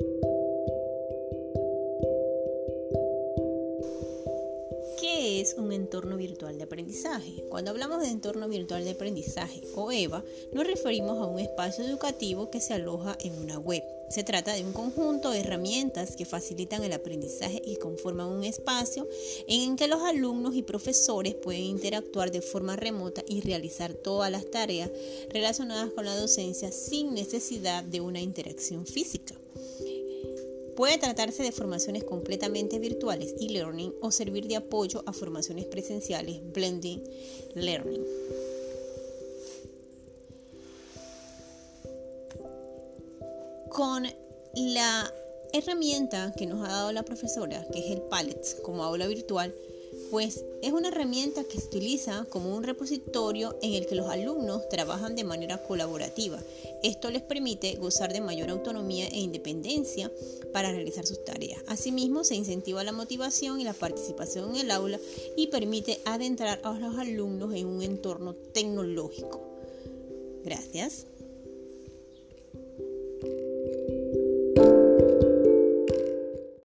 Thank you. ¿Qué es un entorno virtual de aprendizaje? Cuando hablamos de entorno virtual de aprendizaje o EVA, nos referimos a un espacio educativo que se aloja en una web. Se trata de un conjunto de herramientas que facilitan el aprendizaje y conforman un espacio en que los alumnos y profesores pueden interactuar de forma remota y realizar todas las tareas relacionadas con la docencia sin necesidad de una interacción física. Puede tratarse de formaciones completamente virtuales e-learning o servir de apoyo a formaciones presenciales blending learning. Con la herramienta que nos ha dado la profesora, que es el Palette como aula virtual, pues es una herramienta que se utiliza como un repositorio en el que los alumnos trabajan de manera colaborativa. Esto les permite gozar de mayor autonomía e independencia para realizar sus tareas. Asimismo, se incentiva la motivación y la participación en el aula y permite adentrar a los alumnos en un entorno tecnológico. Gracias.